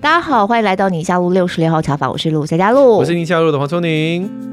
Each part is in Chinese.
大家好，欢迎来到宁夏路六十六号茶坊，我是陆佳佳路，我是宁夏路的黄聪宁。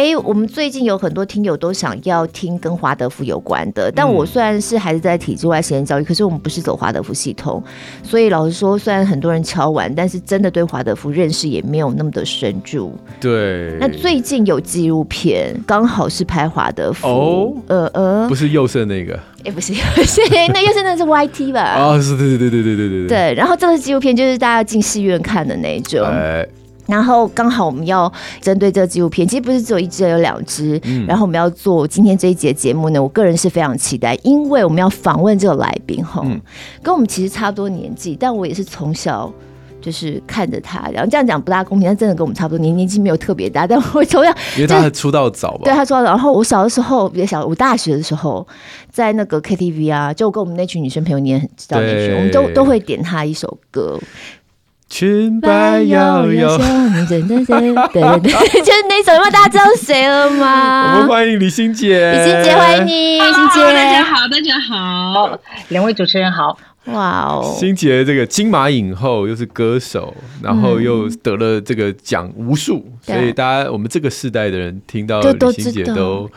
哎，我们最近有很多听友都想要听跟华德福有关的，但我虽然是孩子在体制外实验教育，可是我们不是走华德福系统，所以老实说，虽然很多人敲完，但是真的对华德福认识也没有那么的深入。对。那最近有纪录片，刚好是拍华德福。哦。呃呃，不是右胜那个。哎，不是，不是，那佑胜 那是 YT 吧？啊、哦，是，对对对对对对对。对，然后这个纪录片就是大家进戏院看的那种。哎然后刚好我们要针对这个纪录片，其实不是只有一支，有两支。嗯。然后我们要做今天这一集的节目呢，我个人是非常期待，因为我们要访问这个来宾哈，嗯、跟我们其实差不多年纪，但我也是从小就是看着他，然后这样讲不大公平，但真的跟我们差不多年，年纪没有特别大，但我从小 因为他出道早吧，对他出道早。然后我小的时候比较小，我大学的时候在那个 KTV 啊，就跟我们那群女生朋友，你也很知道那群，我们都都会点他一首歌。裙摆摇摇，对对对，就是那首，因为大家知道谁了吗？我们欢迎李心洁，李心洁，欢迎你，心洁，大家好，大家好，两位主持人好。哇哦！心洁这个金马影后，又是歌手，然后又得了这个奖无数，嗯、所以大家我们这个世代的人听到李心洁都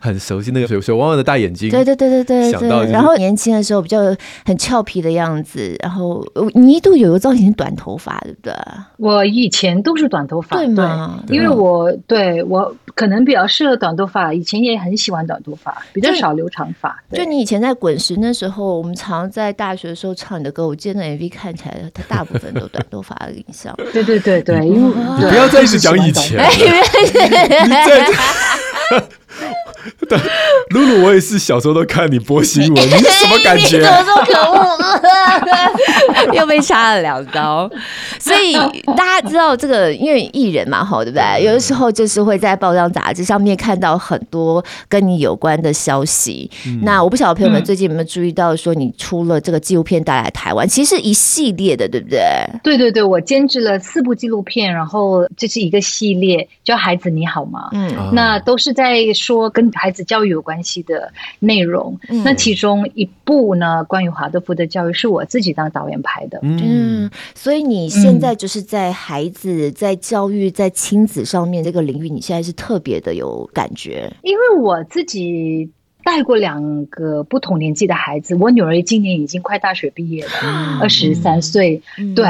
很熟悉那个水水汪汪的大眼睛。对对对对对，想到然后年轻的时候比较很俏皮的样子，然后你一度有个造型短头发，对不对？我以前都是短头发，对吗？对，因为我对我可能比较适合短头发，以前也很喜欢短头发，比较少留长发。就你以前在滚石那时候，我们常在大学。时候唱你的歌，我记得那 MV 看起来，他大部分都短头发的印象。对对对对，因为你不要再一直讲以前。对，露露，我也是小时候都看你播新闻，你是什么感觉？你怎么这么可恶？又被插了两刀。所以大家知道这个，因为艺人嘛，吼，对不对？有的时候就是会在报章杂志上面看到很多跟你有关的消息。嗯、那我不晓得朋友们最近有没有注意到，说你出了这个纪录片带来台湾，其实一系列的，对不对？对对对，我监制了四部纪录片，然后这是一个系列，叫《孩子你好吗》。嗯，那都是在说跟孩子教育有关系的内容，嗯、那其中一部呢，关于华德福的教育是我自己当导演拍的。嗯，所以你现在就是在孩子在教育在亲子上面这个领域，你现在是特别的有感觉，因为我自己带过两个不同年纪的孩子，我女儿今年已经快大学毕业了，二十三岁，嗯、对。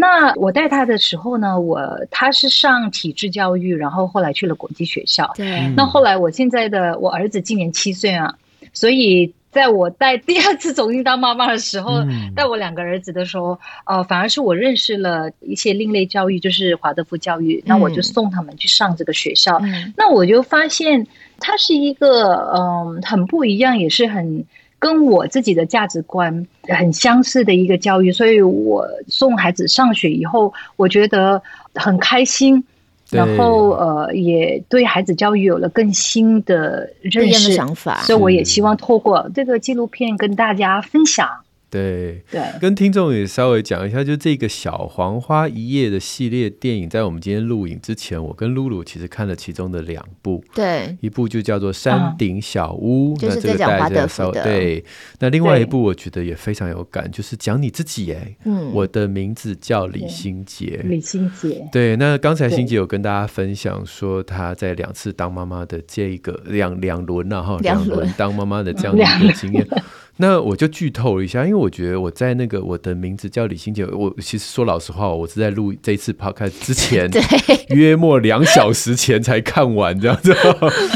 那我带他的时候呢，我他是上体制教育，然后后来去了国际学校。对。那后来我现在的我儿子今年七岁啊，所以在我带第二次走进当妈妈的时候，带我两个儿子的时候，呃，反而是我认识了一些另类教育，就是华德福教育。那我就送他们去上这个学校。那我就发现他是一个嗯很不一样，也是很。跟我自己的价值观很相似的一个教育，所以我送孩子上学以后，我觉得很开心，然后呃，也对孩子教育有了更新的认识想法，所以我也希望透过这个纪录片跟大家分享。对对，跟听众也稍微讲一下，就这个小黄花一夜的系列电影，在我们今天录影之前，我跟露露其实看了其中的两部，对，一部就叫做《山顶小屋》，嗯，就是在讲华德福的。对，那另外一部我觉得也非常有感，就是讲你自己哎，嗯，我的名字叫李心洁，李心洁。对，那刚才心洁有跟大家分享说，她在两次当妈妈的这一个两两轮了哈，两轮当妈妈的这样的一个经验。那我就剧透一下，因为我觉得我在那个我的名字叫李心洁，我其实说老实话，我是在录这一次 podcast 之前，对约莫两小时前才看完这样子。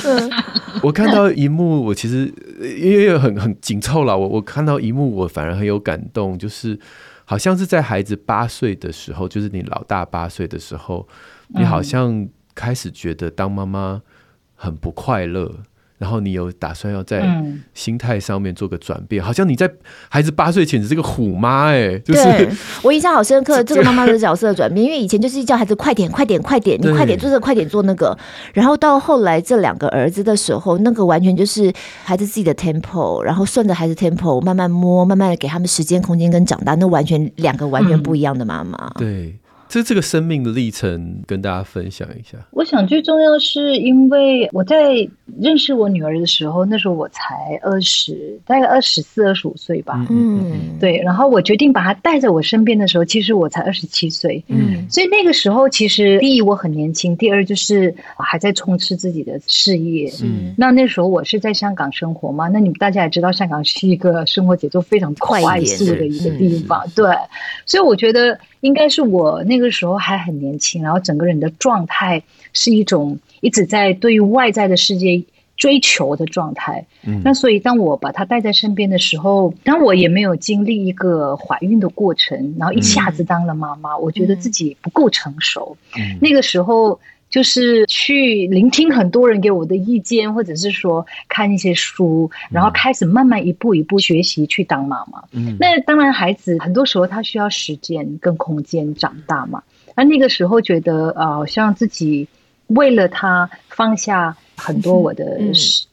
我看到一幕，我其实因为很很紧凑了，我我看到一幕，我反而很有感动，就是好像是在孩子八岁的时候，就是你老大八岁的时候，你好像开始觉得当妈妈很不快乐。然后你有打算要在心态上面做个转变，嗯、好像你在孩子八岁前是个虎妈哎、欸，就是对。我印象好深刻，这个妈妈的角色的转变，因为以前就是叫孩子快点快点快点，你快点做这个快点做那个，然后到后来这两个儿子的时候，那个完全就是孩子自己的 tempo，然后顺着孩子 tempo 慢慢摸，慢慢的给他们时间空间跟长大，那完全两个完全不一样的妈妈，嗯、对。这这个生命的历程跟大家分享一下。我想最重要是因为我在认识我女儿的时候，那时候我才二十，大概二十四、二十五岁吧。嗯，对。然后我决定把她带在我身边的时候，其实我才二十七岁。嗯，所以那个时候其实第一我很年轻，第二就是还在冲刺自己的事业。嗯，那那时候我是在香港生活嘛，那你们大家也知道，香港是一个生活节奏非常快速的一个地方。对，所以我觉得。应该是我那个时候还很年轻，然后整个人的状态是一种一直在对于外在的世界追求的状态。嗯，那所以当我把他带在身边的时候，当我也没有经历一个怀孕的过程，然后一下子当了妈妈，嗯，我觉得自己不够成熟。嗯，那个时候。就是去聆听很多人给我的意见，或者是说看一些书，然后开始慢慢一步一步学习去当妈妈。嗯，那当然，孩子很多时候他需要时间跟空间长大嘛。那那个时候觉得，呃，好像自己为了他放下很多我的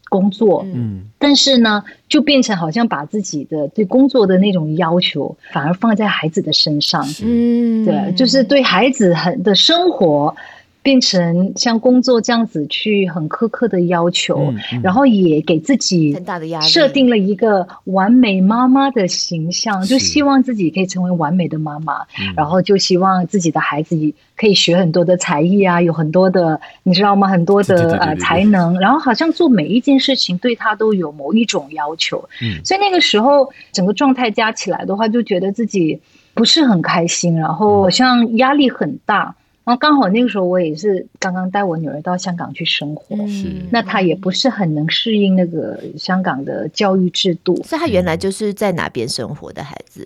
工作，嗯，但是呢，就变成好像把自己的对工作的那种要求，反而放在孩子的身上。嗯，对，就是对孩子很的生活。变成像工作这样子去很苛刻的要求，然后也给自己很大的压力，设定了一个完美妈妈的形象，就希望自己可以成为完美的妈妈，然后就希望自己的孩子可以学很多的才艺啊，有很多的你知道吗？很多的呃才能，然后好像做每一件事情对他都有某一种要求，嗯，所以那个时候整个状态加起来的话，就觉得自己不是很开心，然后好像压力很大。然后刚好那个时候我也是刚刚带我女儿到香港去生活，嗯、那她也不是很能适应那个香港的教育制度。所以她原来就是在哪边生活的孩子？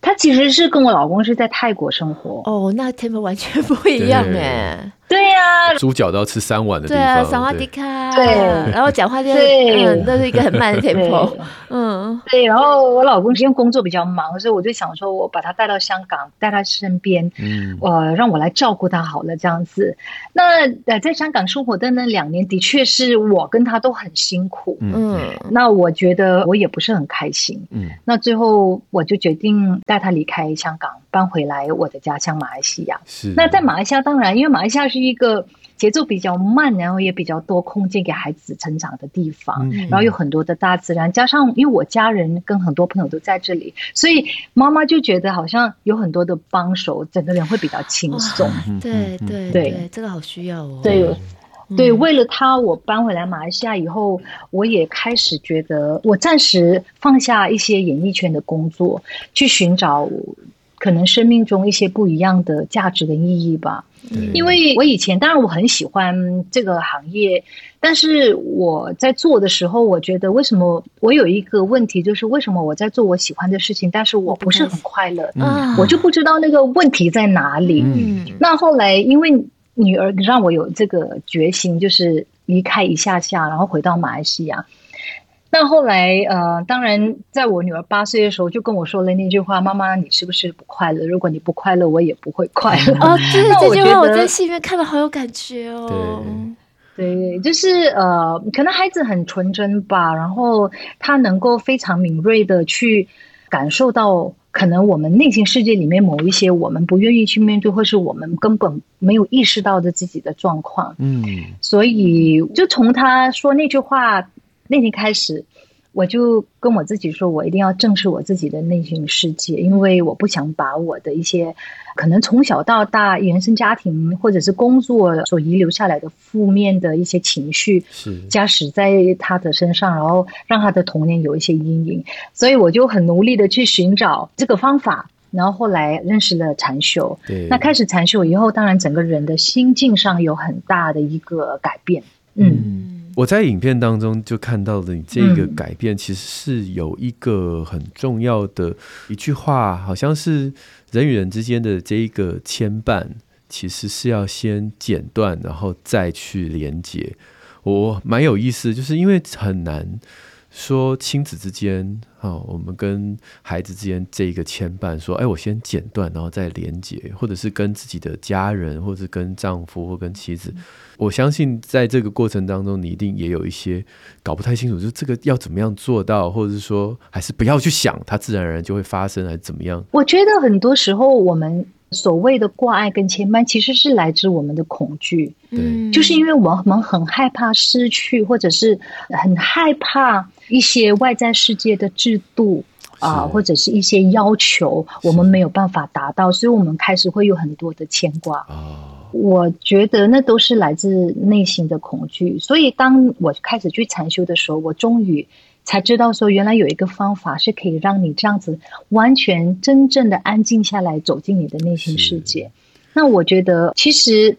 她其实是跟我老公是在泰国生活。哦，那 tempo 完全不一样哎。对呀、啊，猪脚都要吃三碗的地方。对啊，萨瓦迪卡。对，然后讲话就嗯，那是一个很慢的 tempo。嗯，对。然后我老公因为工作比较忙，所以我就想说，我把他带到香港，带他身边，嗯，呃，让我来照顾他好了，这样子。那呃，在香港生活的那两年，的确是我跟他都很辛苦。嗯，那我觉得我也不是很开心。嗯，那最后我就决定带他离开香港，搬回来我的家乡马来西亚。是。那在马来西亚，当然，因为马来西亚是。是一个节奏比较慢，然后也比较多空间给孩子成长的地方，嗯、然后有很多的大自然，加上因为我家人跟很多朋友都在这里，所以妈妈就觉得好像有很多的帮手，整个人会比较轻松。对对对，这个好需要哦。对对，为了他，我搬回来马来西亚以后，我也开始觉得，我暂时放下一些演艺圈的工作，去寻找可能生命中一些不一样的价值跟意义吧。因为我以前当然我很喜欢这个行业，但是我在做的时候，我觉得为什么我有一个问题，就是为什么我在做我喜欢的事情，但是我不是很快乐，嗯，我就不知道那个问题在哪里。嗯，那后来因为女儿让我有这个决心，就是离开一下下，然后回到马来西亚。那后来，呃，当然，在我女儿八岁的时候，就跟我说了那句话：“妈妈，你是不是不快乐？如果你不快乐，我也不会快乐。”哦，真的这句话，我在戏里面看了好有感觉哦。对，对，就是呃，可能孩子很纯真吧，然后他能够非常敏锐的去感受到，可能我们内心世界里面某一些我们不愿意去面对，或是我们根本没有意识到的自己的状况。嗯，所以就从他说那句话。那天开始，我就跟我自己说，我一定要正视我自己的内心世界，因为我不想把我的一些可能从小到大原生家庭或者是工作所遗留下来的负面的一些情绪，是加使在他的身上，然后让他的童年有一些阴影。所以我就很努力的去寻找这个方法，然后后来认识了禅修。对，那开始禅修以后，当然整个人的心境上有很大的一个改变。嗯。嗯我在影片当中就看到了你这个改变，其实是有一个很重要的一句话，好像是人与人之间的这一个牵绊，其实是要先剪断，然后再去连接。我蛮有意思，就是因为很难说亲子之间。好，我们跟孩子之间这一个牵绊，说，哎，我先剪断，然后再连接，或者是跟自己的家人，或者是跟丈夫或跟妻子，我相信在这个过程当中，你一定也有一些搞不太清楚，就这个要怎么样做到，或者是说，还是不要去想，它自然而然就会发生，还是怎么样？我觉得很多时候我们所谓的挂碍跟牵绊，其实是来自我们的恐惧。嗯，就是因为我们很害怕失去，或者是很害怕一些外在世界的制度啊，或者是一些要求，我们没有办法达到，所以我们开始会有很多的牵挂。我觉得那都是来自内心的恐惧。所以当我开始去禅修的时候，我终于。才知道说，原来有一个方法是可以让你这样子完全真正的安静下来，走进你的内心世界。那我觉得，其实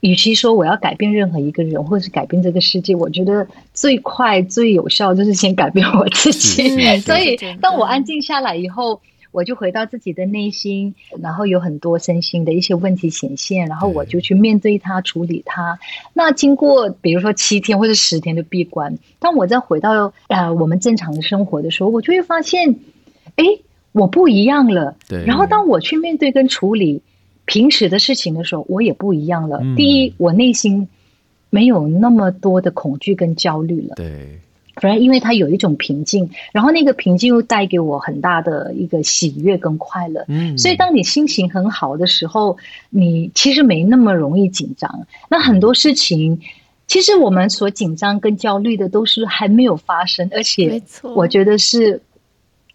与其说我要改变任何一个人，或者是改变这个世界，我觉得最快最有效就是先改变我自己。所以，当我安静下来以后。我就回到自己的内心，然后有很多身心的一些问题显现，然后我就去面对它、处理它。那经过比如说七天或者十天的闭关，当我再回到呃我们正常的生活的时候，我就会发现，哎，我不一样了。对。然后当我去面对跟处理平时的事情的时候，我也不一样了。嗯。第一，我内心没有那么多的恐惧跟焦虑了。对。反而因为它有一种平静，然后那个平静又带给我很大的一个喜悦跟快乐。嗯，所以当你心情很好的时候，你其实没那么容易紧张。那很多事情，其实我们所紧张跟焦虑的都是还没有发生，而且我觉得是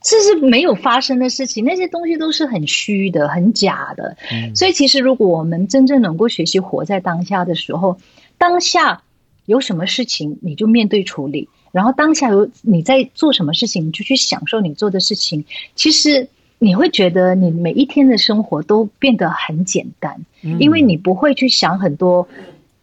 这是没有发生的事情，那些东西都是很虚的、很假的。嗯，所以其实如果我们真正能够学习活在当下的时候，当下有什么事情你就面对处理。然后当下有你在做什么事情，你就去享受你做的事情。其实你会觉得你每一天的生活都变得很简单，因为你不会去想很多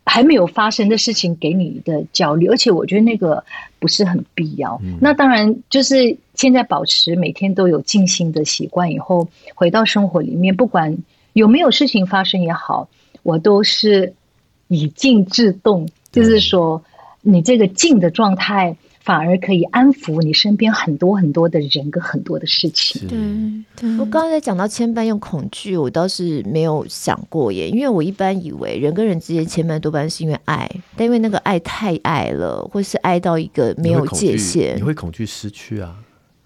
还没有发生的事情给你的焦虑。而且我觉得那个不是很必要。那当然就是现在保持每天都有静心的习惯，以后回到生活里面，不管有没有事情发生也好，我都是以静制动，就是说。你这个静的状态，反而可以安抚你身边很多很多的人跟很多的事情。对，对，我刚才讲到牵绊用恐惧，我倒是没有想过耶，因为我一般以为人跟人之间牵绊多半是因为爱，但因为那个爱太爱了，或是爱到一个没有界限，你会恐惧失去啊。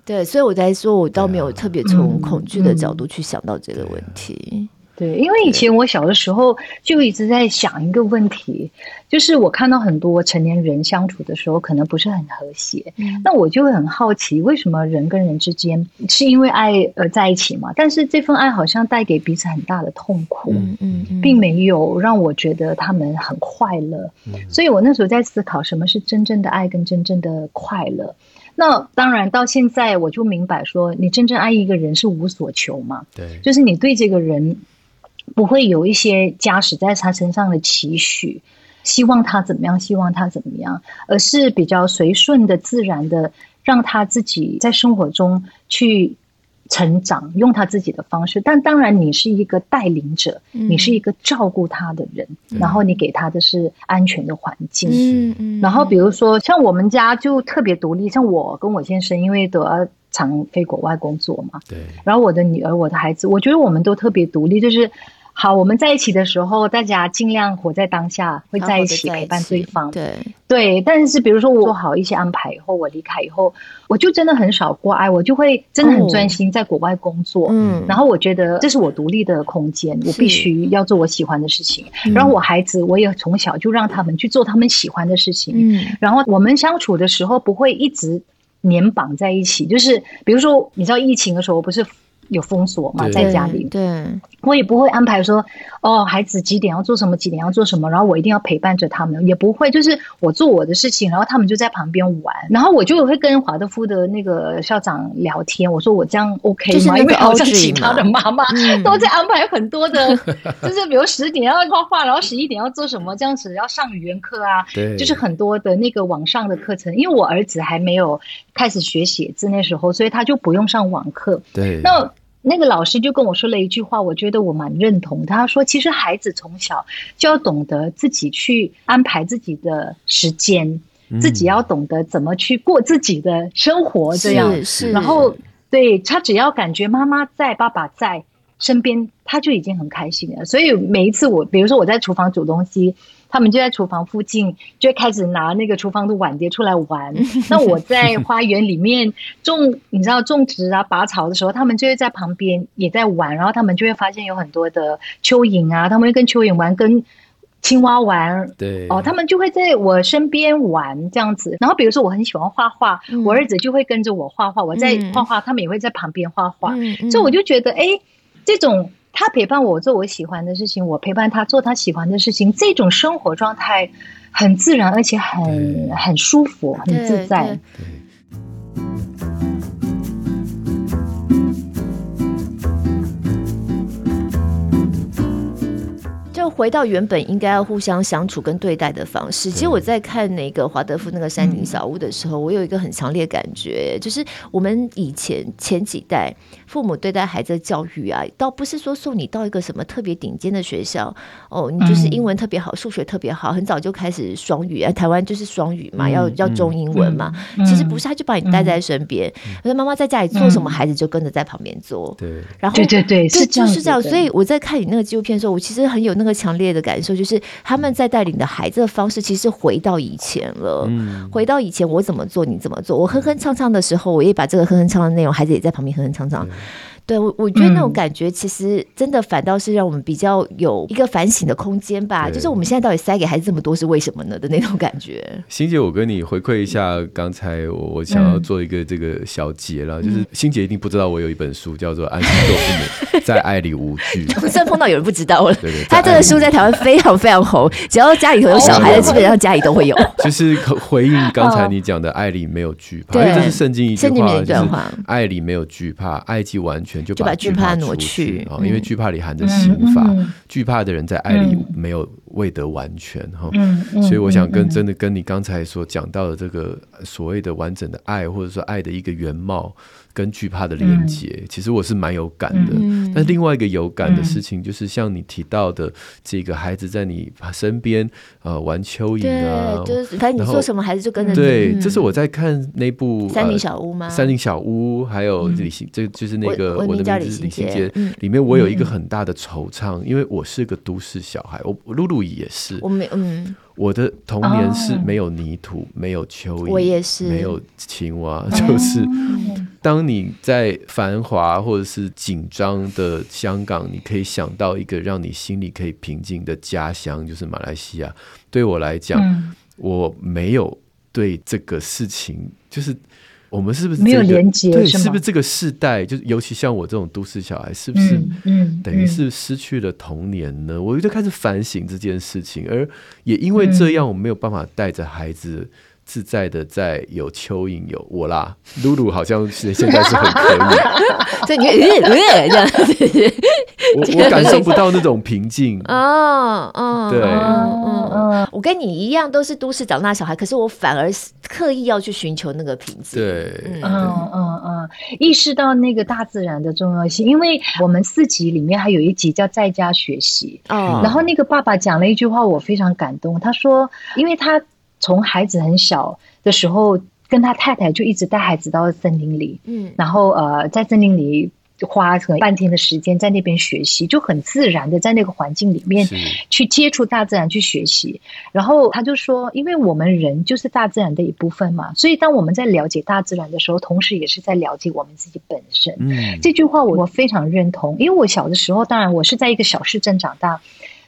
对，所以我在说，我倒没有特别从恐惧的角度去想到这个问题。对，因为以前我小的时候就一直在想一个问题，就是我看到很多成年人相处的时候可能不是很和谐，那我就会很好奇，为什么人跟人之间是因为爱而在一起嘛？但是这份爱好像带给彼此很大的痛苦，嗯嗯，并没有让我觉得他们很快乐，所以我那时候在思考什么是真正的爱跟真正的快乐。那当然到现在我就明白说，你真正爱一个人是无所求嘛，对，就是你对这个人。不会有一些加使在他身上的期许，希望他怎么样，希望他怎么样，而是比较随顺的、自然的，让他自己在生活中去成长，用他自己的方式。但当然，你是一个带领者，你是一个照顾他的人，嗯、然后你给他的是安全的环境。嗯嗯。然后比如说，像我们家就特别独立，像我跟我先生，因为都要常飞国外工作嘛，对。然后我的女儿、我的孩子，我觉得我们都特别独立，就是。好，我们在一起的时候，大家尽量活在当下，会在一起陪伴对方。对对，但是比如说我做好一些安排以后，我离开以后，我就真的很少挂碍，我就会真的很专心在国外工作。嗯，然后我觉得这是我独立的空间，我必须要做我喜欢的事情。然后我孩子，我也从小就让他们去做他们喜欢的事情。嗯，然后我们相处的时候不会一直黏绑在一起，就是比如说你知道疫情的时候不是。有封锁嘛，在家里，对，我也不会安排说，哦，孩子几点要做什么，几点要做什么，然后我一定要陪伴着他们，也不会，就是我做我的事情，然后他们就在旁边玩，然后我就会跟华德福的那个校长聊天，我说我这样 OK 吗？因为好像其他的妈妈都在安排很多的，就是 比如十点要画画，然后十一点要做什么，这样子要上语言课啊，对，就是很多的那个网上的课程，因为我儿子还没有开始学写字那时候，所以他就不用上网课，对，那。那个老师就跟我说了一句话，我觉得我蛮认同。他说：“其实孩子从小就要懂得自己去安排自己的时间，嗯、自己要懂得怎么去过自己的生活，这样。是是然后，对他只要感觉妈妈在，爸爸在。”身边，他就已经很开心了。所以每一次我，比如说我在厨房煮东西，他们就在厨房附近，就会开始拿那个厨房的碗碟出来玩。那我在花园里面种，你知道种植啊、拔草的时候，他们就会在旁边也在玩。然后他们就会发现有很多的蚯蚓啊，他们会跟蚯蚓玩，跟青蛙玩。对哦，他们就会在我身边玩这样子。然后比如说我很喜欢画画，嗯、我儿子就会跟着我画画。我在画画，他们也会在旁边画画。嗯、所以我就觉得，哎。这种他陪伴我做我喜欢的事情，我陪伴他做他喜欢的事情，这种生活状态很自然，而且很很舒服，很自在。就回到原本应该要互相相处跟对待的方式。其实我在看那个华德福那个山顶小屋的时候，我有一个很强烈感觉，就是我们以前前几代父母对待孩子的教育啊，倒不是说送你到一个什么特别顶尖的学校哦，你就是英文特别好，数学特别好，很早就开始双语啊，台湾就是双语嘛，要要中英文嘛。其实不是，他就把你带在身边，那妈妈在家里做什么，孩子就跟着在旁边做。对，然后对对对，是就是这样。所以我在看你那个纪录片的时候，我其实很有那个。强烈的感受就是，他们在带领的孩子的方式，其实回到以前了。嗯，回到以前，我怎么做，你怎么做。我哼哼唱唱的时候，我也把这个哼哼唱唱的内容，孩子也在旁边哼哼唱唱。对，我我觉得那种感觉，其实真的反倒是让我们比较有一个反省的空间吧。就是我们现在到底塞给孩子这么多是为什么呢的那种感觉。欣姐，我跟你回馈一下，刚才我我想要做一个这个小结了，就是欣姐一定不知道我有一本书叫做《安心做父母，在爱里无惧》。总算碰到有人不知道了。对对，他这个书在台湾非常非常红，只要家里头有小孩的，基本上家里都会有。就是回应刚才你讲的“爱里没有惧怕”，因为这是圣经一句话，就是“爱里没有惧怕，爱既完全”。就把惧怕挪去啊，因为惧怕里含着刑罚，惧怕的人在爱里没有未得完全哈，所以我想跟真的跟你刚才所讲到的这个所谓的完整的爱，或者说爱的一个原貌。跟惧怕的连接，嗯、其实我是蛮有感的。嗯、但另外一个有感的事情，就是像你提到的，这个孩子在你身边呃玩蚯蚓啊，就是反正你做什么，孩子就跟。对，这是我在看那部《山林小屋》吗？《山林小屋》还有李心，这、嗯、就是那个我，我的名字李心洁。里面我有一个很大的惆怅，嗯、因为我是个都市小孩，我露露也是。我没嗯。我的童年是没有泥土，没有蚯蚓，我也是没有青蛙，就是当你在繁华或者是紧张的香港，你可以想到一个让你心里可以平静的家乡，就是马来西亚。对我来讲，我没有对这个事情就是。我们是不是、这个、没有连接？对，是不是这个世代，就是尤其像我这种都市小孩，是不是嗯等于是失去了童年呢？嗯嗯、我就开始反省这件事情，而也因为这样，我没有办法带着孩子。自在的在有蚯蚓有我啦，露露好像是现在是很可以，所以你呃呃这样，我我感受不到那种平静。哦哦，对，嗯嗯，我跟你一样都是都市长大小孩，可是我反而刻意要去寻求那个平静，对，嗯嗯嗯，意识到那个大自然的重要性，因为我们四集里面还有一集叫在家学习。哦，然后那个爸爸讲了一句话，我非常感动，他说，因为他。从孩子很小的时候，跟他太太就一直带孩子到森林里，嗯，然后呃，在森林里花可能半天的时间在那边学习，就很自然的在那个环境里面去接触大自然去学习。然后他就说，因为我们人就是大自然的一部分嘛，所以当我们在了解大自然的时候，同时也是在了解我们自己本身。嗯，这句话我我非常认同，因为我小的时候，当然我是在一个小市镇长大。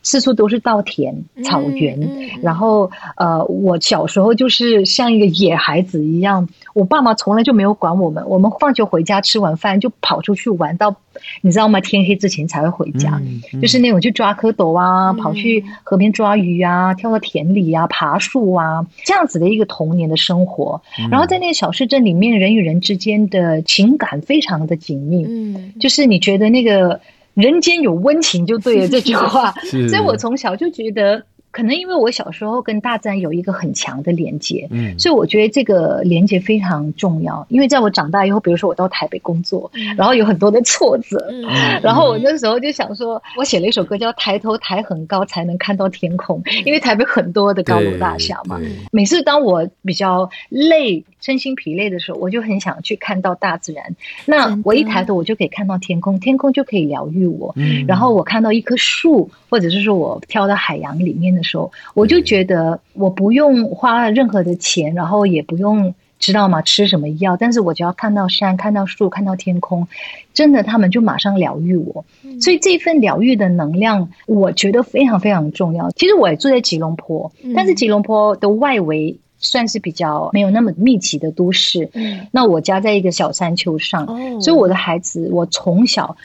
四处都是稻田、草原，嗯嗯、然后呃，我小时候就是像一个野孩子一样，我爸妈从来就没有管我们，我们放学回家吃完饭就跑出去玩，到你知道吗？天黑之前才会回家，嗯嗯、就是那种去抓蝌蚪啊，嗯、跑去河边抓鱼啊，跳到田里啊，爬树啊，这样子的一个童年的生活。嗯、然后在那个小市镇里面，人与人之间的情感非常的紧密，嗯，就是你觉得那个。人间有温情就对了 这句话，所以我从小就觉得，可能因为我小时候跟大自然有一个很强的连接，嗯，所以我觉得这个连接非常重要。因为在我长大以后，比如说我到台北工作，嗯、然后有很多的挫折，嗯、然后我那时候就想说，我写了一首歌叫《抬头抬很高才能看到天空》，因为台北很多的高楼大厦嘛，每次当我比较累。身心疲累的时候，我就很想去看到大自然。那我一抬头，我就可以看到天空，天空就可以疗愈我。嗯，然后我看到一棵树，或者是说我跳到海洋里面的时候，我就觉得我不用花任何的钱，然后也不用知道吗？吃什么药，但是我只要看到山、看到树、看到天空，真的，他们就马上疗愈我。所以这份疗愈的能量，我觉得非常非常重要。其实我也住在吉隆坡，但是吉隆坡的外围。算是比较没有那么密集的都市。嗯，那我家在一个小山丘上，哦，所以我的孩子，我从小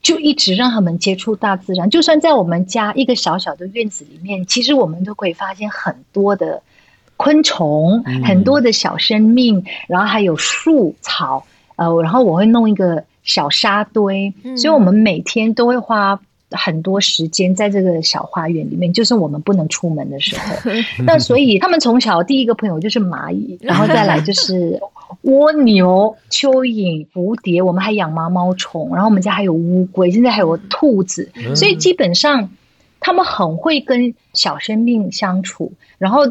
就一直让他们接触大自然。就算在我们家一个小小的院子里面，其实我们都可以发现很多的昆虫，嗯，很多的小生命，然后还有树草。呃，然后我会弄一个小沙堆，嗯，所以我们每天都会花。很多时间在这个小花园里面，就是我们不能出门的时候。那所以他们从小第一个朋友就是蚂蚁，然后再来就是蜗牛、蚯蚓、蝴蝶。我们还养毛毛虫，然后我们家还有乌龟，现在还有兔子。所以基本上他们很会跟小生命相处，然后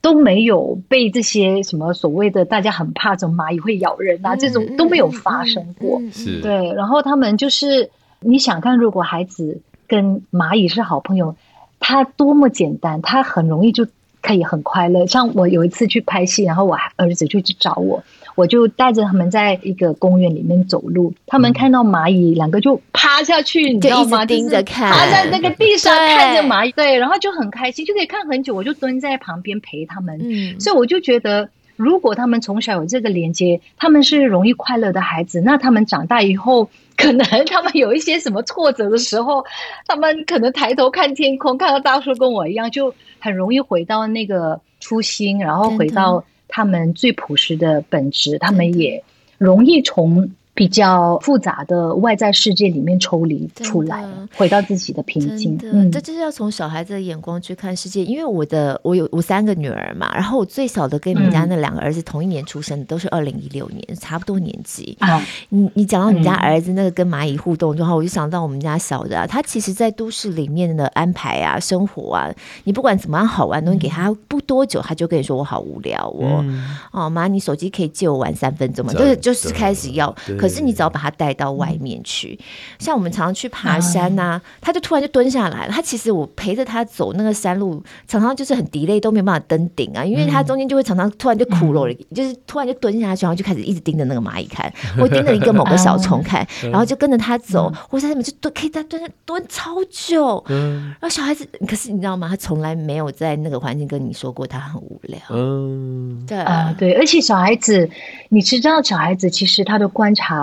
都没有被这些什么所谓的大家很怕这种蚂蚁会咬人啊这种都没有发生过。是，对，然后他们就是。你想看，如果孩子跟蚂蚁是好朋友，他多么简单，他很容易就可以很快乐。像我有一次去拍戏，然后我儿子就去找我，我就带着他们在一个公园里面走路，他们看到蚂蚁，两个就趴下去，你知道吗？盯着看，趴在那个地上看着蚂蚁，对，然后就很开心，就可以看很久。我就蹲在旁边陪他们，嗯，所以我就觉得，如果他们从小有这个连接，他们是容易快乐的孩子，那他们长大以后。可能他们有一些什么挫折的时候，他们可能抬头看天空，看到大树跟我一样，就很容易回到那个初心，然后回到他们最朴实的本质，他们也容易从。比较复杂的外在世界里面抽离出来，回到自己的平静。嗯，这就是要从小孩子的眼光去看世界。因为我的我有我三个女儿嘛，然后我最小的跟你们家那两个儿子同一年出生的，都是二零一六年，差不多年纪。啊，你你讲到你家儿子那个跟蚂蚁互动的话，我就想到我们家小的啊，他其实，在都市里面的安排啊，生活啊，你不管怎么样好玩，东西给他不多久，他就跟你说我好无聊哦。哦，妈，你手机可以借我玩三分钟吗？就是就是开始要。可是你只要把他带到外面去，像我们常常去爬山呐、啊，他就突然就蹲下来了。他其实我陪着他走那个山路，常常就是很 delay 都没有办法登顶啊，因为他中间就会常常突然就苦了，就是突然就蹲下去，然后就开始一直盯着那个蚂蚁看，或盯着一个某个小虫看，然后就跟着他走，或者在那边就蹲，可以在蹲蹲超久。嗯然后小孩子，可是你知道吗？他从来没有在那个环境跟你说过他很无聊。嗯，对啊，对，而且小孩子，你知道，小孩子其实他的观察。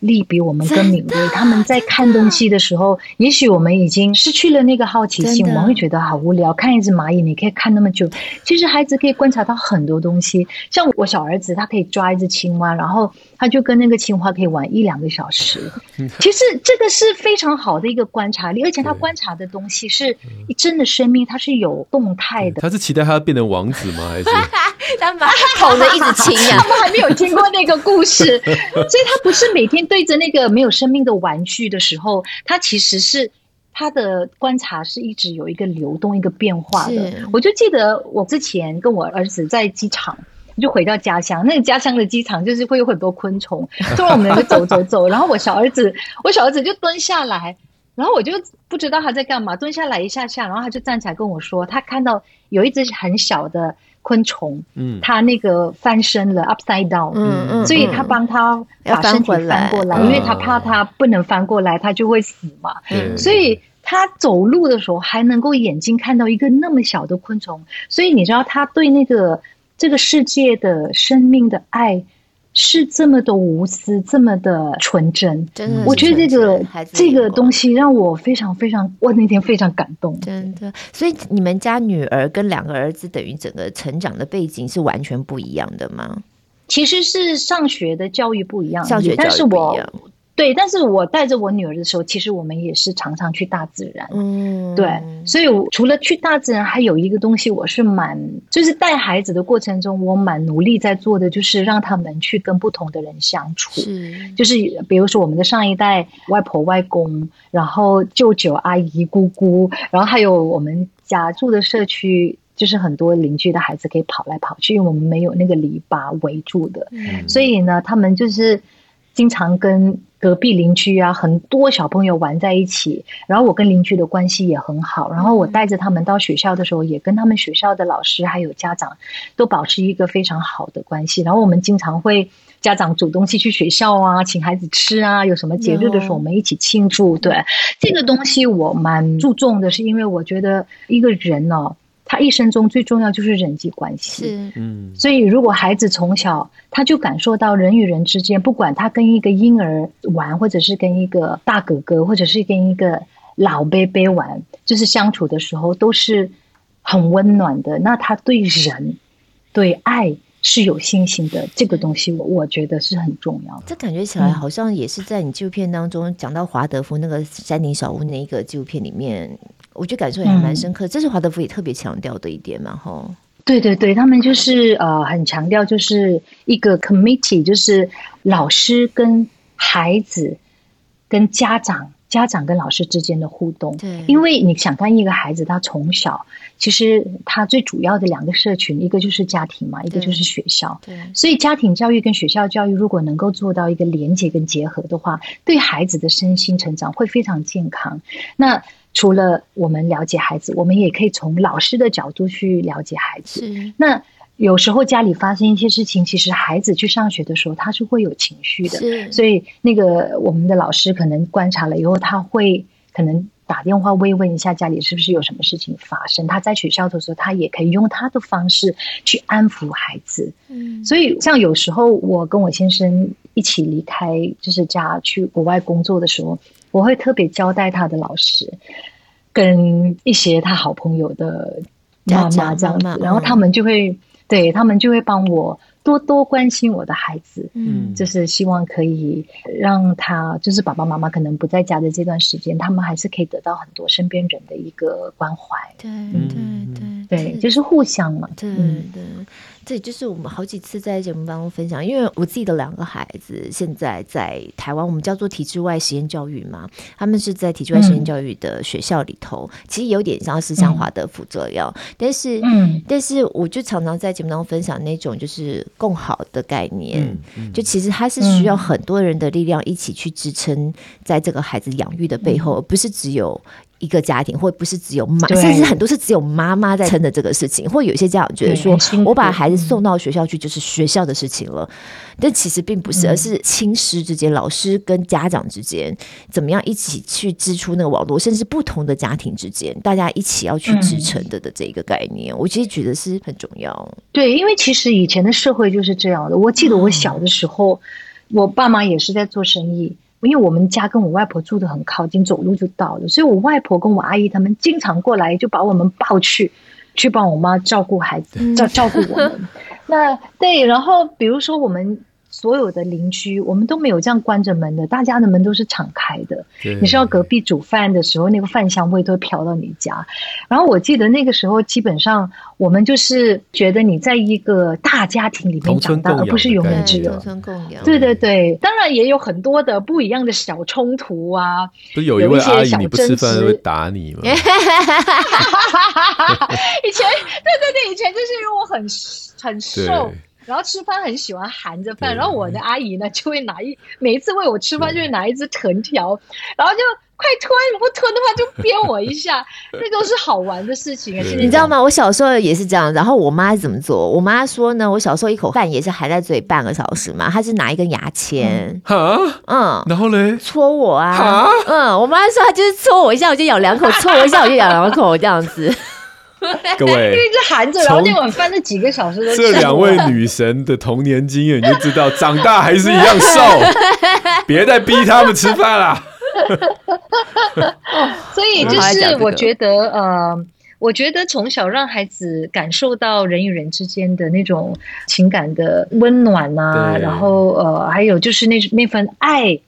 力比我们更敏锐，他们在看东西的时候，也许我们已经失去了那个好奇心，我们会觉得好无聊。看一只蚂蚁，你可以看那么久，其实孩子可以观察到很多东西。像我小儿子，他可以抓一只青蛙，然后他就跟那个青蛙可以玩一两个小时。其实这个是非常好的一个观察力，而且他观察的东西是一真的生命，它是有动态的。他是期待他要变成王子吗？还是 他把头的一直亲呀？他们还没有听过那个故事，所以他不是每天。对着那个没有生命的玩具的时候，他其实是他的观察是一直有一个流动、一个变化的。我就记得我之前跟我儿子在机场，就回到家乡，那个家乡的机场就是会有很多昆虫，突然我们就走走走，然后我小儿子，我小儿子就蹲下来，然后我就不知道他在干嘛，蹲下来一下下，然后他就站起来跟我说，他看到有一只很小的。昆虫，嗯，它那个翻身了，upside down，嗯嗯，所以他帮他把身体翻过来，因为他怕他不能翻过来，他就会死嘛，嗯，所以他走路的时候还能够眼睛看到一个那么小的昆虫，所以你知道他对那个这个世界的生命的爱。是这么的无私，这么的纯真，真的，我觉得这个这个东西让我非常非常，我那天非常感动，真的。所以你们家女儿跟两个儿子等于整个成长的背景是完全不一样的吗？其实是上学的教育不一样，上学教育不一样。对，但是我带着我女儿的时候，其实我们也是常常去大自然。嗯，对，所以除了去大自然，还有一个东西，我是蛮就是带孩子的过程中，我蛮努力在做的，就是让他们去跟不同的人相处。是，就是比如说我们的上一代外婆外公，然后舅舅阿姨姑姑，然后还有我们家住的社区。就是很多邻居的孩子可以跑来跑去，因为我们没有那个篱笆围住的，嗯、所以呢，他们就是经常跟。隔壁邻居啊，很多小朋友玩在一起，然后我跟邻居的关系也很好，然后我带着他们到学校的时候，也跟他们学校的老师还有家长都保持一个非常好的关系。然后我们经常会家长煮东西去学校啊，请孩子吃啊，有什么节日的时候我们一起庆祝。对，这个东西我蛮注重的，是因为我觉得一个人呢、哦。他一生中最重要就是人际关系，是，嗯，所以如果孩子从小他就感受到人与人之间，不管他跟一个婴儿玩，或者是跟一个大哥哥，或者是跟一个老伯伯玩，就是相处的时候都是很温暖的，那他对人对爱是有信心的，这个东西我我觉得是很重要的。这感觉起来好像也是在你纪录片当中讲到华德福那个山顶小屋那一个纪录片里面。我觉得感受也还蛮深刻，嗯、这是华德福也特别强调的一点嘛，吼。对对对，他们就是呃很强调，就是一个 committee，就是老师跟孩子跟家长。家长跟老师之间的互动，对，因为你想看一个孩子，他从小其实他最主要的两个社群，一个就是家庭嘛，一个就是学校，对，所以家庭教育跟学校教育如果能够做到一个连接跟结合的话，对孩子的身心成长会非常健康。那除了我们了解孩子，我们也可以从老师的角度去了解孩子。是，那。有时候家里发生一些事情，其实孩子去上学的时候，他是会有情绪的。是，所以那个我们的老师可能观察了以后，他会可能打电话慰问一下家里是不是有什么事情发生。他在学校的时候，他也可以用他的方式去安抚孩子。嗯，所以像有时候我跟我先生一起离开就是家去国外工作的时候，我会特别交代他的老师跟一些他好朋友的妈妈这样子，然后他们就会。对，他们就会帮我多多关心我的孩子，嗯，就是希望可以让他，就是爸爸妈妈可能不在家的这段时间，他们还是可以得到很多身边人的一个关怀。对对对对，就是互相嘛。对对。这就是我们好几次在节目当中分享，因为我自己的两个孩子现在在台湾，我们叫做体制外实验教育嘛，他们是在体制外实验教育的学校里头，嗯、其实有点像是像华德福这样，嗯、但是，嗯，但是我就常常在节目当中分享那种就是共好的概念，就其实它是需要很多人的力量一起去支撑，在这个孩子养育的背后，而不是只有。一个家庭，或不是只有妈，对甚至很多是只有妈妈在撑的这个事情，或有些家长觉得说，我把孩子送到学校去就是学校的事情了，嗯、但其实并不是，而是亲师之间、老师跟家长之间怎么样一起去支出那个网络，甚至不同的家庭之间，大家一起要去支撑的的这个概念，嗯、我其实觉得是很重要。对，因为其实以前的社会就是这样的。我记得我小的时候，嗯、我爸妈也是在做生意。因为我们家跟我外婆住的很靠近，走路就到了，所以我外婆跟我阿姨他们经常过来，就把我们抱去，去帮我妈照顾孩子，照照顾我们。那对，然后比如说我们。所有的邻居，我们都没有这样关着门的，大家的门都是敞开的。你知道隔壁煮饭的时候，那个饭香味都会飘到你家。然后我记得那个时候，基本上我们就是觉得你在一个大家庭里面长大，而不是永远只有同村共养。对对对，当然也有很多的不一样的小冲突啊。不有一位阿姨，你不吃饭会打你吗？以前，对对对，以前就是因为我很很瘦。然后吃饭很喜欢含着饭，然后我的阿姨呢就会拿一每一次喂我吃饭就会拿一只藤条，然后就快吞，你不吞的话就鞭我一下，那都是好玩的事情啊。你知道吗？我小时候也是这样。然后我妈怎么做？我妈说呢，我小时候一口饭也是含在嘴半个小时嘛，她是拿一根牙签，嗯，嗯，然后嘞戳我啊，哈嗯，我妈说她就是戳我一下我就咬两口，戳我一下我就咬两口这样子。各位，因为这含着，然后那碗饭那几个小时都吃。这两位女神的童年经验，你就知道长大还是一样瘦。别再逼他们吃饭了。所以就是我觉得，呃，我觉得从小让孩子感受到人与人之间的那种情感的温暖啊，然后呃，还有就是那那份爱，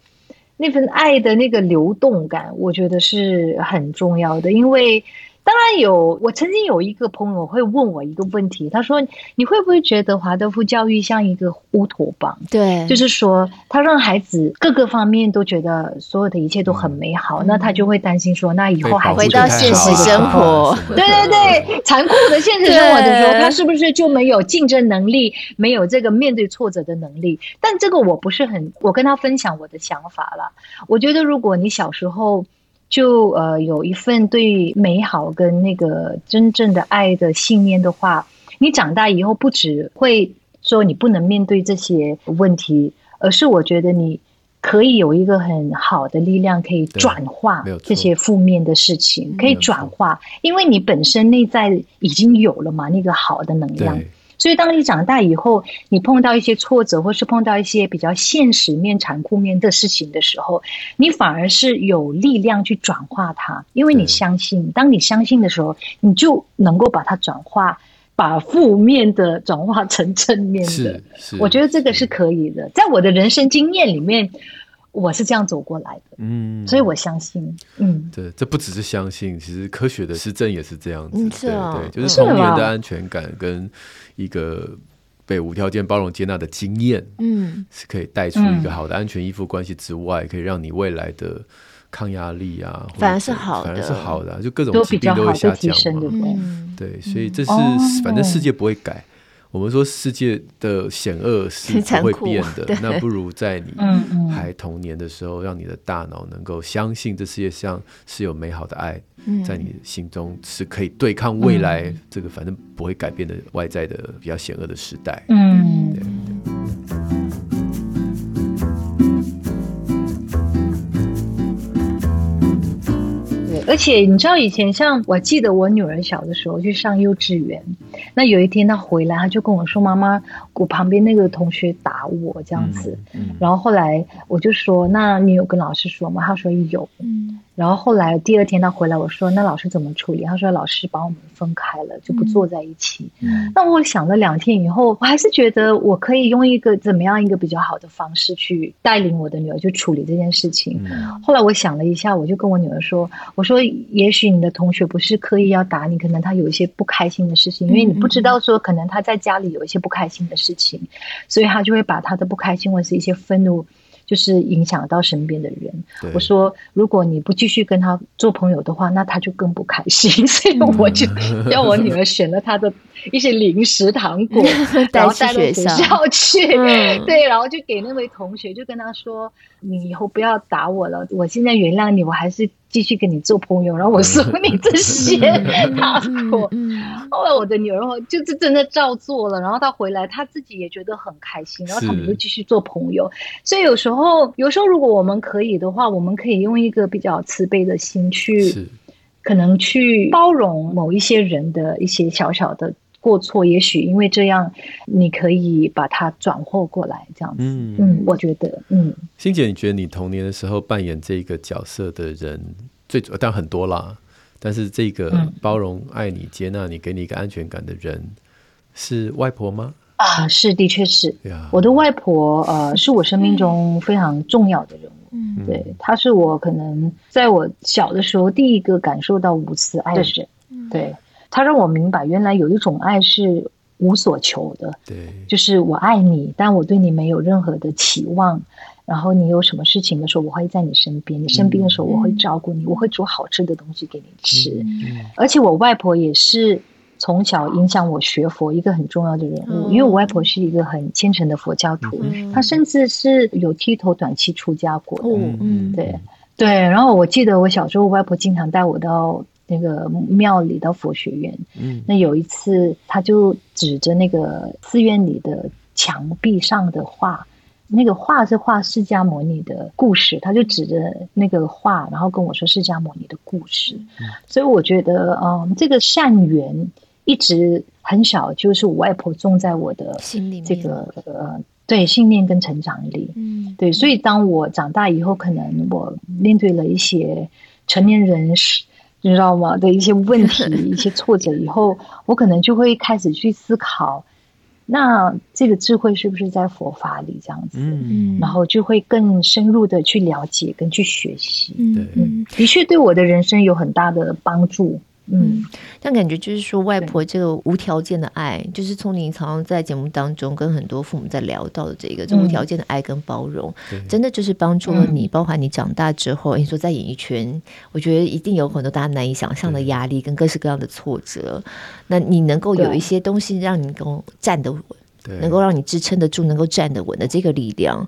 那份爱的那个流动感，我觉得是很重要的，因为。当然有，我曾经有一个朋友会问我一个问题，他说：“你会不会觉得华德福教育像一个乌托邦？对，就是说他让孩子各个方面都觉得所有的一切都很美好，嗯、那他就会担心说，那以后还回到现实生活，对对对，残酷的现实生活的时候，他是不是就没有竞争能力，没有这个面对挫折的能力？但这个我不是很，我跟他分享我的想法了。我觉得如果你小时候。就呃有一份对美好跟那个真正的爱的信念的话，你长大以后不只会说你不能面对这些问题，而是我觉得你可以有一个很好的力量可以转化这些负面的事情，可以转化，因为你本身内在已经有了嘛，那个好的能量。所以，当你长大以后，你碰到一些挫折，或是碰到一些比较现实面、残酷面的事情的时候，你反而是有力量去转化它，因为你相信。当你相信的时候，你就能够把它转化，把负面的转化成正面的。是，是，我觉得这个是可以的。在我的人生经验里面。我是这样走过来的，嗯，所以我相信，嗯，对，这不只是相信，其实科学的实证也是这样子，嗯、是啊、对对，就是童年的安全感跟一个被无条件包容接纳的经验，嗯，是可以带出一个好的安全依附关系之外，嗯、可以让你未来的抗压力啊，反而是好的，反而是好的，就各种疾病都会下降嘛，嗯、对，所以这是、哦、反正世界不会改。我们说世界的险恶是 不会变的，那不如在你还童年的时候，让你的大脑能够相信这世界上是有美好的爱，在你心中是可以对抗未来这个反正不会改变的外在的比较险恶的时代。嗯。对而且你知道，以前像我记得我女儿小的时候去上幼稚园，那有一天她回来，她就跟我说：“妈妈，我旁边那个同学打我这样子。”然后后来我就说：“那你有跟老师说吗？”她说：“有。”嗯。然后后来第二天他回来，我说：“那老师怎么处理？”他说：“老师把我们分开了，就不坐在一起。”嗯，那我想了两天以后，我还是觉得我可以用一个怎么样一个比较好的方式去带领我的女儿去处理这件事情。嗯，后来我想了一下，我就跟我女儿说：“我说，也许你的同学不是刻意要打你，可能他有一些不开心的事情，因为你不知道说可能他在家里有一些不开心的事情，所以他就会把他的不开心或是一些愤怒。”就是影响到身边的人。我说，如果你不继续跟他做朋友的话，那他就更不开心。所以我就要我女儿选了他的一些零食糖果，然后带到学校去。对，然后就给那位同学，就跟他说：“你以后不要打我了，我现在原谅你，我还是。”继续跟你做朋友，然后我送你这些糖果。后来我的女儿就是真的照做了，然后她回来，她自己也觉得很开心，然后他们就继续做朋友。所以有时候，有时候如果我们可以的话，我们可以用一个比较慈悲的心去，可能去包容某一些人的一些小小的。过错，也许因为这样，你可以把它转化过来，这样子。嗯嗯，我觉得，嗯，欣姐，你觉得你童年的时候扮演这个角色的人，最主要当然很多啦，但是这个包容、爱你、接纳你、给你一个安全感的人，是外婆吗？啊，是，的确是。我的外婆，呃，是我生命中非常重要的人物。嗯，对，她是我可能在我小的时候第一个感受到无私爱的人。对。他让我明白，原来有一种爱是无所求的，对，就是我爱你，但我对你没有任何的期望。然后你有什么事情的时候，我会在你身边；你生病的时候，我会照顾你，嗯、我会煮好吃的东西给你吃。嗯、而且我外婆也是从小影响我学佛一个很重要的人物，嗯、因为我外婆是一个很虔诚的佛教徒，嗯、她甚至是有剃头短期出家过的。嗯，对对。然后我记得我小时候，外婆经常带我到。那个庙里的佛学院，嗯，那有一次，他就指着那个寺院里的墙壁上的画，那个画是画释迦牟尼的故事，他就指着那个画，然后跟我说释迦牟尼的故事。嗯，所以我觉得，嗯，这个善缘一直很小，就是我外婆种在我的心里，这个呃，对信念跟成长里，嗯，对，所以当我长大以后，可能我面对了一些成年人是。你知道吗？的一些问 题、一些挫折以后，我可能就会开始去思考，那这个智慧是不是在佛法里这样子？嗯，然后就会更深入的去了解跟去学习。嗯，的确对我的人生有很大的帮助。嗯，但感觉就是说，外婆这个无条件的爱，就是从你常常在节目当中跟很多父母在聊到的这个，这无条件的爱跟包容，嗯、真的就是帮助了你。包含你长大之后，你说在演艺圈，我觉得一定有很多大家难以想象的压力跟各式各样的挫折。那你能够有一些东西让你能够站得稳，能够让你支撑得住，能够站得稳的这个力量。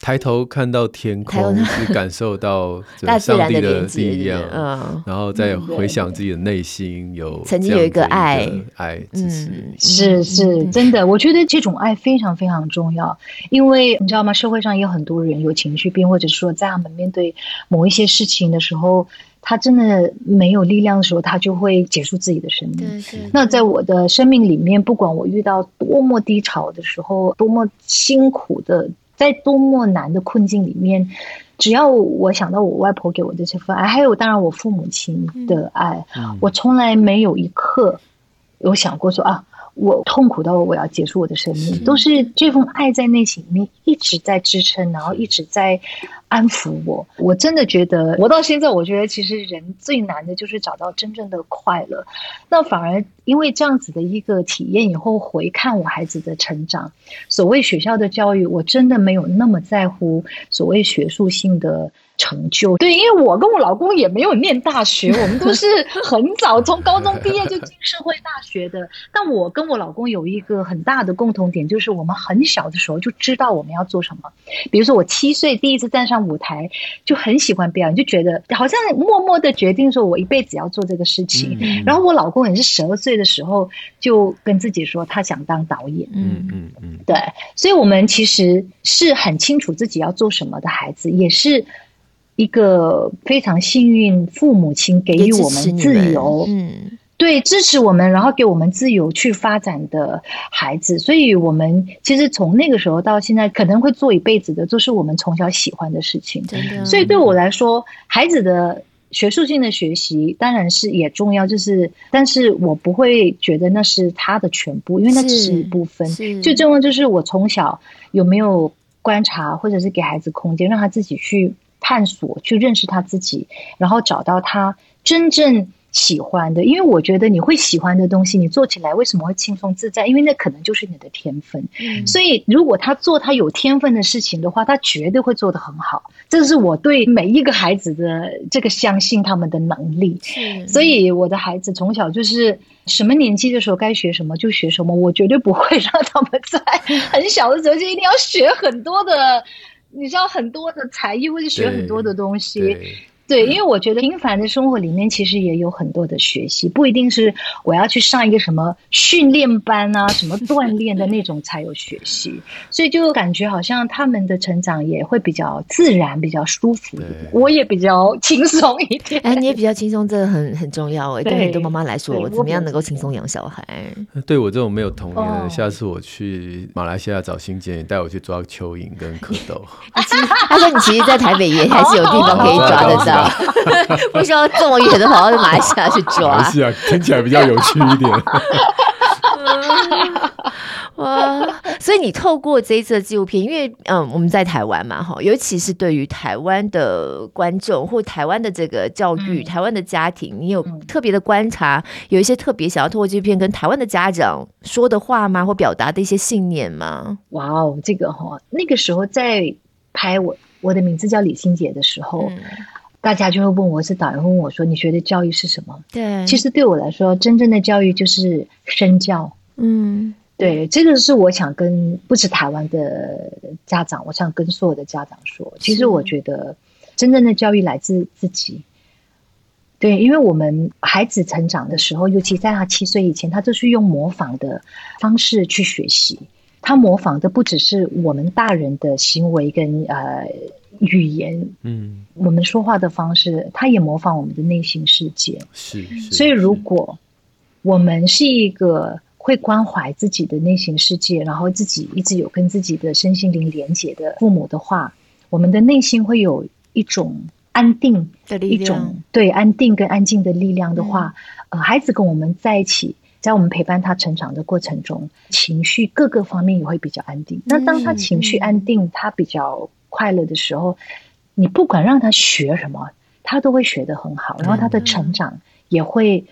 抬头看到天空，是感受到上帝的力量，嗯，然后再回想自己的内心有曾经有一个爱，爱，嗯，是是，真的，我觉得这种爱非常非常重要，因为你知道吗？社会上也有很多人有情绪病，或者说在他们面对某一些事情的时候，他真的没有力量的时候，他就会结束自己的生命。那在我的生命里面，不管我遇到多么低潮的时候，多么辛苦的。在多么难的困境里面，只要我想到我外婆给我的这份爱，还有当然我父母亲的爱，嗯、我从来没有一刻有想过说啊。我痛苦到我要结束我的生命，都是这份爱在内心里面一直在支撑，然后一直在安抚我。我真的觉得，我到现在我觉得，其实人最难的就是找到真正的快乐。那反而因为这样子的一个体验以后，回看我孩子的成长，所谓学校的教育，我真的没有那么在乎所谓学术性的。成就对，因为我跟我老公也没有念大学，我们都是 很早从高中毕业就进社会大学的。但我跟我老公有一个很大的共同点，就是我们很小的时候就知道我们要做什么。比如说我七岁第一次站上舞台，就很喜欢表演，就觉得好像默默的决定说我一辈子要做这个事情。嗯、然后我老公也是十二岁的时候就跟自己说他想当导演。嗯嗯嗯，对，所以我们其实是很清楚自己要做什么的孩子，也是。一个非常幸运，父母亲给予我们自由，嗯，对，支持我们，然后给我们自由去发展的孩子，所以我们其实从那个时候到现在，可能会做一辈子的，都是我们从小喜欢的事情。所以对我来说，孩子的学术性的学习当然是也重要，就是，但是我不会觉得那是他的全部，因为那只是一部分。最重要就是我从小有没有观察，或者是给孩子空间，让他自己去。探索，去认识他自己，然后找到他真正喜欢的。因为我觉得你会喜欢的东西，你做起来为什么会轻松自在？因为那可能就是你的天分。嗯。所以，如果他做他有天分的事情的话，他绝对会做得很好。这是我对每一个孩子的这个相信他们的能力。所以，我的孩子从小就是什么年纪的时候该学什么就学什么，我绝对不会让他们在很小的时候就一定要学很多的。你知道很多的才艺，或者学很多的东西。对，因为我觉得平凡的生活里面其实也有很多的学习，不一定是我要去上一个什么训练班啊、什么锻炼的那种才有学习，所以就感觉好像他们的成长也会比较自然、比较舒服，我也比较轻松一点。哎，你也比较轻松，这个很很重要哎。对很多妈妈来说，我怎么样能够轻松养小孩？对我这种没有童年的，下次我去马来西亚找新姐，你带我去抓蚯蚓跟蝌蚪。他说你其实，在台北也还是有地方可以抓得到。不需要这么远的跑到马来西亚去抓。马来西亚听起来比较有趣一点。哇！所以你透过这一次的纪录片，因为嗯，我们在台湾嘛，哈，尤其是对于台湾的观众或台湾的这个教育、嗯、台湾的家庭，你有特别的观察，有一些特别想要透过纪录片跟台湾的家长说的话吗？或表达的一些信念吗？哇哦，这个哈，那个时候在拍我我的名字叫李心洁的时候。嗯大家就会问我，是导演问我说：“你觉得教育是什么？”对，其实对我来说，真正的教育就是身教。嗯，对，这个是我想跟不止台湾的家长，我想跟所有的家长说，其实我觉得真正的教育来自自己。对，因为我们孩子成长的时候，尤其在他七岁以前，他就是用模仿的方式去学习。他模仿的不只是我们大人的行为跟呃。语言，嗯，我们说话的方式，他也模仿我们的内心世界。是，是，所以如果我们是一个会关怀自己的内心世界，然后自己一直有跟自己的身心灵连接的父母的话，我们的内心会有一种安定的力量，一种对安定跟安静的力量的话，嗯、呃，孩子跟我们在一起，在我们陪伴他成长的过程中，情绪各个方面也会比较安定。那当他情绪安定，他比较。快乐的时候，你不管让他学什么，他都会学得很好，然后他的成长也会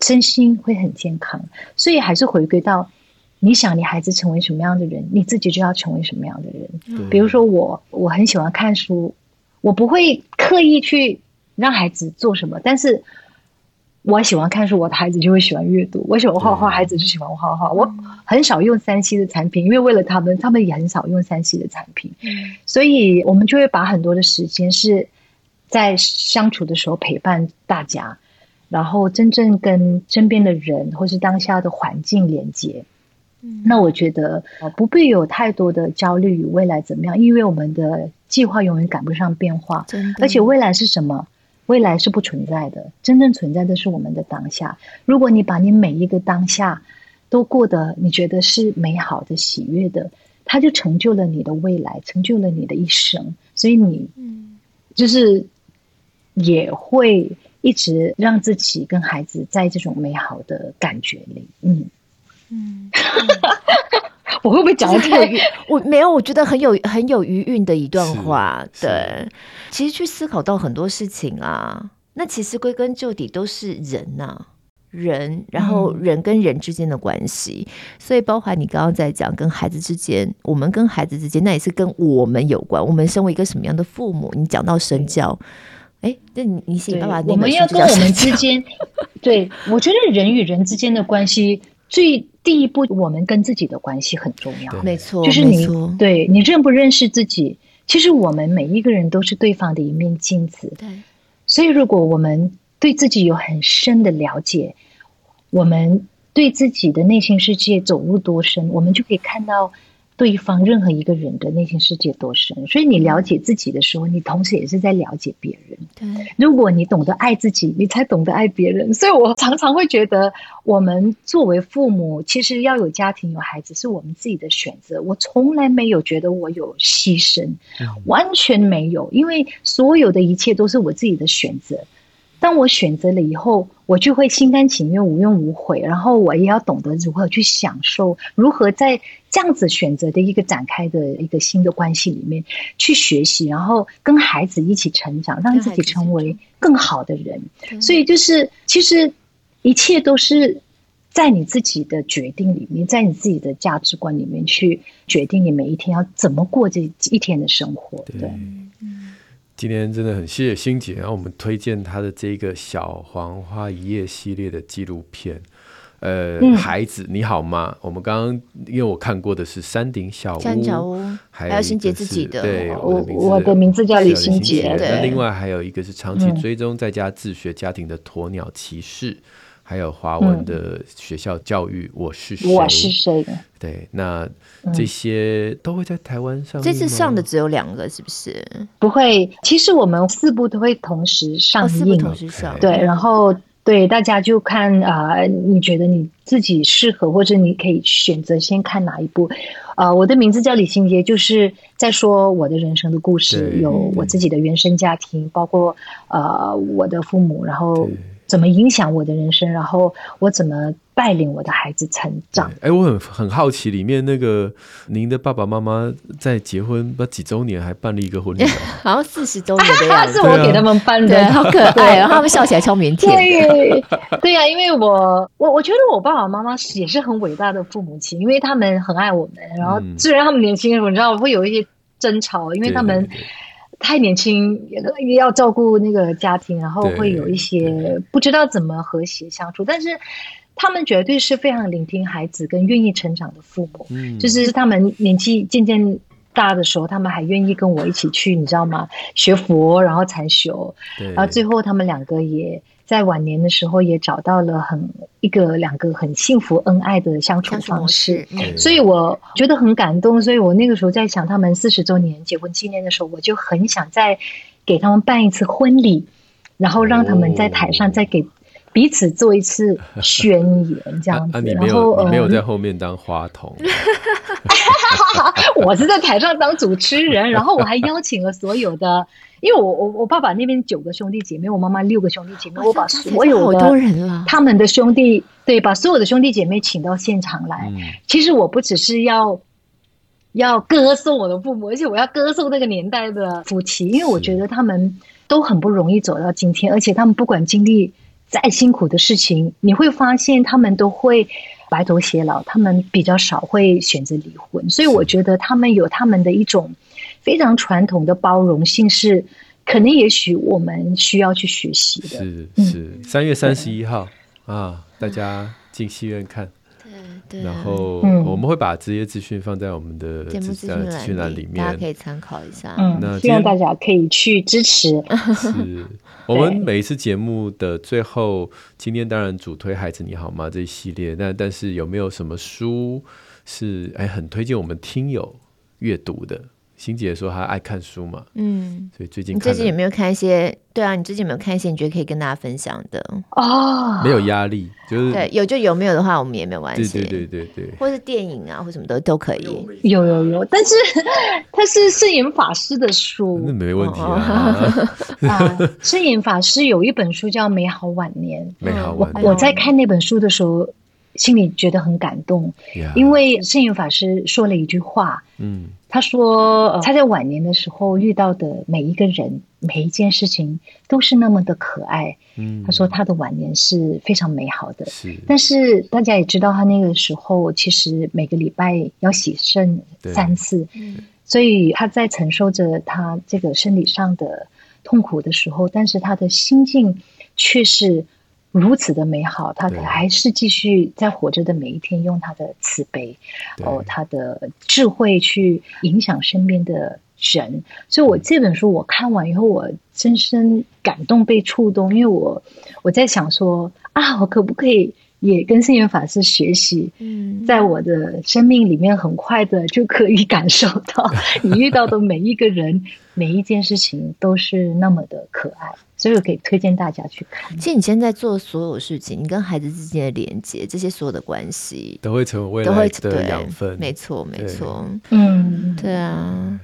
身心会很健康。所以还是回归到，你想你孩子成为什么样的人，你自己就要成为什么样的人。嗯、比如说我，我很喜欢看书，我不会刻意去让孩子做什么，但是。我喜欢看书，我的孩子就会喜欢阅读；我喜欢画画，孩子就喜欢画画。我很少用三 C 的产品，因为为了他们，他们也很少用三 C 的产品。所以我们就会把很多的时间是在相处的时候陪伴大家，然后真正跟身边的人或是当下的环境连接。那我觉得不必有太多的焦虑与未来怎么样，因为我们的计划永远赶不上变化，而且未来是什么？未来是不存在的，真正存在的是我们的当下。如果你把你每一个当下都过得你觉得是美好的、喜悦的，它就成就了你的未来，成就了你的一生。所以你，嗯，就是也会一直让自己跟孩子在这种美好的感觉里，嗯嗯。我会不会讲的太我没有，我觉得很有很有余韵的一段话。对，其实去思考到很多事情啊，那其实归根究底都是人呐、啊，人，然后人跟人之间的关系。嗯、所以，包含你刚刚在讲跟孩子之间，我们跟孩子之间，那也是跟我们有关。我们身为一个什么样的父母？你讲到身教，哎，那你你写爸爸，我们要跟我们之间，对，我觉得人与人之间的关系最。第一步，我们跟自己的关系很重要，没错，就是你对你认不认识自己。其实我们每一个人都是对方的一面镜子，对。所以，如果我们对自己有很深的了解，我们对自己的内心世界走入多深，我们就可以看到。对方任何一个人的内心世界多深，所以你了解自己的时候，你同时也是在了解别人。对，如果你懂得爱自己，你才懂得爱别人。所以我常常会觉得，我们作为父母，其实要有家庭、有孩子，是我们自己的选择。我从来没有觉得我有牺牲，完全没有，因为所有的一切都是我自己的选择。当我选择了以后，我就会心甘情愿、无怨无悔，然后我也要懂得如何去享受，如何在这样子选择的一个展开的一个新的关系里面去学习，然后跟孩子一起成长，让自己成为更好的人。所以就是，其实一切都是在你自己的决定里面，在你自己的价值观里面去决定你每一天要怎么过这一天的生活。对。今天真的很谢谢欣姐，然后我们推荐她的这个《小黄花一夜》系列的纪录片。呃，嗯、孩子你好吗？我们刚刚因为我看过的是山顶小屋，山小屋还有欣姐自己的，对，我我的名字叫李欣洁。那另外还有一个是长期追踪在家自学家庭的鸵鸟骑士。嗯还有华文的学校教育，嗯、我是谁？我是谁？对，那这些都会在台湾上。这次上的只有两个，是不是？不会，其实我们四部都会同时上映，哦、四部同时上。对，然后对大家就看啊、呃，你觉得你自己适合，或者你可以选择先看哪一部？啊、呃，我的名字叫李心洁，就是在说我的人生的故事，有我自己的原生家庭，包括呃我的父母，然后。怎么影响我的人生？然后我怎么带领我的孩子成长？哎，我很很好奇，里面那个您的爸爸妈妈在结婚不几周年还办了一个婚礼，好像四十周年的样子，是我给他们办的，好可 爱，然后他们笑起来超腼腆。对，对呀，因为我我我觉得我爸爸妈妈也是很伟大的父母亲，因为他们很爱我们。然后虽然他们年轻人，我知道会有一些争吵，因为他们。太年轻，也要照顾那个家庭，然后会有一些不知道怎么和谐相处。但是他们绝对是非常聆听孩子跟愿意成长的父母。嗯，就是他们年纪渐渐大的时候，他们还愿意跟我一起去，你知道吗？学佛，然后禅修，然后最后他们两个也。在晚年的时候，也找到了很一个两个很幸福恩爱的相处方式，所以我觉得很感动。所以我那个时候在想，他们四十周年结婚纪念的时候，我就很想再给他们办一次婚礼，然后让他们在台上再给彼此做一次宣言，这样子。啊，你没有，你没有在后面当花童。我是在台上当主持人，然后我还邀请了所有的。因为我我我爸爸那边九个兄弟姐妹，我妈妈六个兄弟姐妹，我把所有的他们的兄弟对，把所有的兄弟姐妹请到现场来。其实我不只是要要歌颂我的父母，而且我要歌颂那个年代的夫妻，因为我觉得他们都很不容易走到今天，而且他们不管经历再辛苦的事情，你会发现他们都会白头偕老，他们比较少会选择离婚。所以我觉得他们有他们的一种非常传统的包容性，是可能也许我们需要去学习的。是是，三月三十一号啊，大家进戏院看。对对然后我们会把职业资讯放在我们的节目资讯栏里面，大家可以参考一下。嗯，那希望大家可以去支持。是 我们每一次节目的最后，今天当然主推《孩子你好吗》这一系列，但但是有没有什么书是哎很推荐我们听友阅读的？欣姐说她爱看书嘛，嗯，所以最近你最近有没有看一些？对啊，你最近有没有看一些你觉得可以跟大家分享的？哦，没有压力，就是对，有就有，没有的话我们也没有关系。对对对对对，或是电影啊，或什么都都可以。有有有，但是 它是圣严法师的书，那没问题啊。啊，圣严法师有一本书叫《美好晚年》，美好晚年。我在看那本书的时候，心里觉得很感动，因为圣严法师说了一句话，嗯。他说，他在晚年的时候遇到的每一个人、每一件事情都是那么的可爱。嗯，他说他的晚年是非常美好的。是，但是大家也知道，他那个时候其实每个礼拜要洗肾三次，所以他在承受着他这个生理上的痛苦的时候，但是他的心境却是。如此的美好，他还是继续在活着的每一天，用他的慈悲，哦，他的智慧去影响身边的人。所以，我这本书我看完以后，我深深感动，被触动，因为我我在想说啊，我可不可以？也跟圣严法师学习，嗯，在我的生命里面，很快的就可以感受到，你遇到的每一个人、每一件事情都是那么的可爱，所以我可以推荐大家去看。其实你现在做所有事情，你跟孩子之间的连接，这些所有的关系，都会成为未来的养分。没错，没错，嗯，对啊。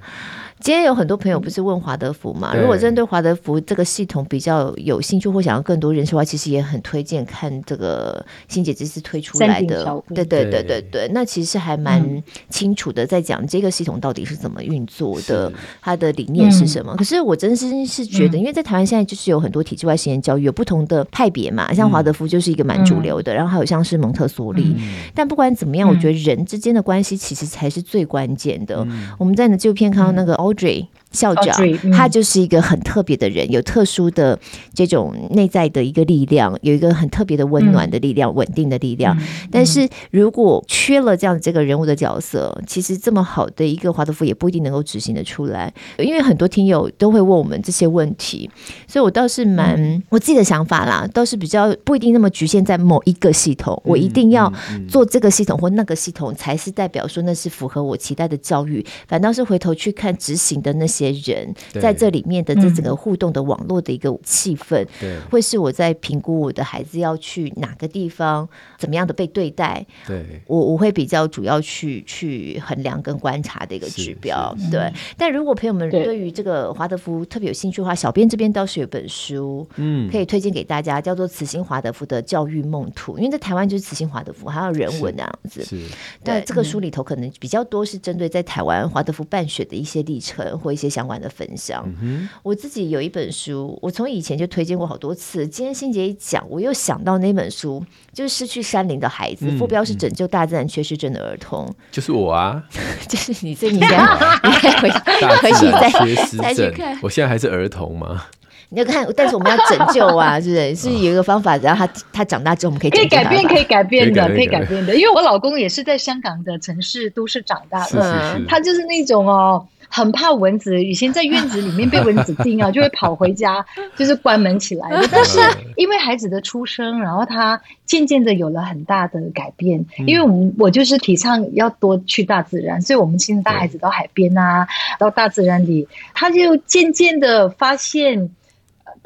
今天有很多朋友不是问华德福嘛？如果针对华德福这个系统比较有兴趣或想要更多认识的话，其实也很推荐看这个欣姐这次推出来的。对对对对对，那其实还蛮清楚的，在讲这个系统到底是怎么运作的，它的理念是什么。可是我真心是觉得，因为在台湾现在就是有很多体制外实验教育有不同的派别嘛，像华德福就是一个蛮主流的，然后还有像是蒙特梭利。但不管怎么样，我觉得人之间的关系其实才是最关键的。我们在你的纪录片看到那个。Audrey 校长，Audrey, 嗯、他就是一个很特别的人，有特殊的这种内在的一个力量，有一个很特别的温暖的力量，稳、嗯、定的力量。嗯、但是如果缺了这样这个人物的角色，其实这么好的一个华德福也不一定能够执行的出来。因为很多听友都会问我们这些问题，所以我倒是蛮、嗯、我自己的想法啦，倒是比较不一定那么局限在某一个系统，我一定要做这个系统或那个系统才是代表说那是符合我期待的教育，反倒是回头去看执行的那些人在这里面的这整个互动的网络的一个气氛，对，会是我在评估我的孩子要去哪个地方，怎么样的被对待，对，我我会比较主要去去衡量跟观察的一个指标，对。但如果朋友们对。于这个华德福特别有兴趣的话，小编这边倒是有本书，嗯，可以推荐给大家，叫做《慈心华德福的教育梦图》，因为在台湾就是慈心华德福，还有人文那样子，是。但这个书里头可能比较多是针对在台湾华德福办学的一些历程。或一些相关的分享，嗯、我自己有一本书，我从以前就推荐过好多次。今天欣姐一讲，我又想到那本书，就是《失去山林的孩子》，嗯、副标是《拯救大自然缺失症的儿童》，就是我啊，就是你这应该应该回 回去再 再去看。我现在还是儿童吗？你要看，但是我们要拯救啊，是不是？是有一个方法，只要他他长大之后，我们可以可以改变，可以改变的，可以改变的。因为我老公也是在香港的城市都市长大的，是是是他就是那种哦。很怕蚊子，以前在院子里面被蚊子叮啊，就会跑回家，就是关门起来的。但是因为孩子的出生，然后他渐渐的有了很大的改变。因为我们我就是提倡要多去大自然，所以我们现在带孩子到海边啊，到大自然里，他就渐渐的发现。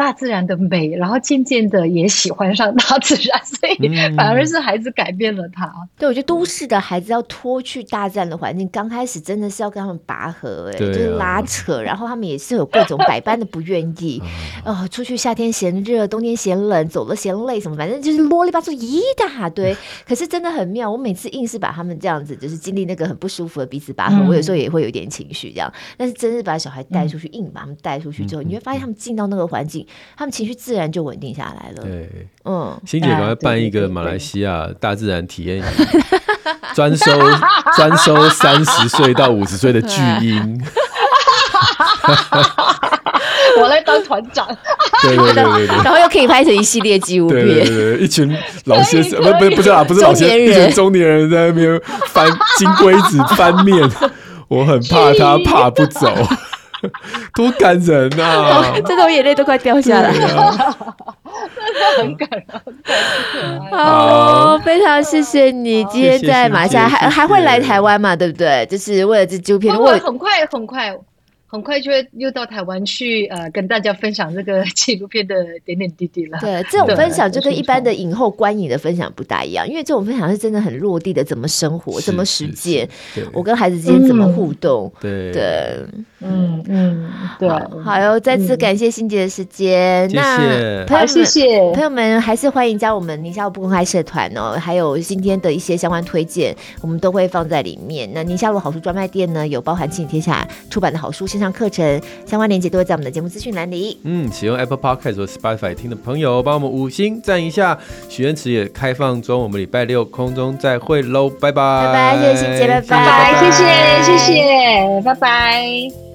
大自然的美，然后渐渐的也喜欢上大自然，所以反而是孩子改变了他。嗯、对，我觉得都市的孩子要脱去大自然的环境，刚开始真的是要跟他们拔河，哎，就是拉扯，然后他们也是有各种百般的不愿意。哦，出去夏天嫌热，冬天嫌冷，走了嫌累，什么反正就是啰里吧嗦一大堆。可是真的很妙，我每次硬是把他们这样子，就是经历那个很不舒服的彼此拔河，嗯、我有时候也会有点情绪这样。但是真是把小孩带出去，嗯、硬把他们带出去之后，嗯、你会发现他们进到那个环境。情，他们情绪自然就稳定下来了。对，嗯，欣姐赶快办一个马来西亚大自然体验营，专收 专收三十岁到五十岁的巨婴。我来当团长，对对对对对，然后又可以拍成一系列纪录片，对对对，一群老先生，不不不是啊，不是老先生，一群中年人在那边翻金龟子翻面，我很怕他爬不走，多感人啊！这种眼泪都快掉下来了，真的很感人，好，非常谢谢你今天在马来西亚还还会来台湾嘛？对不对？就是为了这纪录片，我很快很快。很快就会又到台湾去，呃，跟大家分享这个纪录片的点点滴滴了。对，这种分享就跟一般的影后观影的分享不大一样，因为这种分享是真的很落地的，怎么生活，怎么实践，我跟孩子之间怎么互动。对对，嗯嗯，对。好哟，再次感谢欣姐的时间。谢谢，朋友们，谢谢朋友们，还是欢迎加我们宁夏路不公开社团哦。还有今天的一些相关推荐，我们都会放在里面。那宁夏路好书专卖店呢，有包含《亲子天下》出版的好书上课程相关链接都会在我们的节目资讯栏里。嗯，使用 Apple Podcast 或 Spotify 听的朋友，帮我们五星赞一下。许愿池也开放中，我们礼拜六空中再会喽，拜拜。拜拜，谢谢欣姐，拜拜，谢谢，谢谢，拜拜。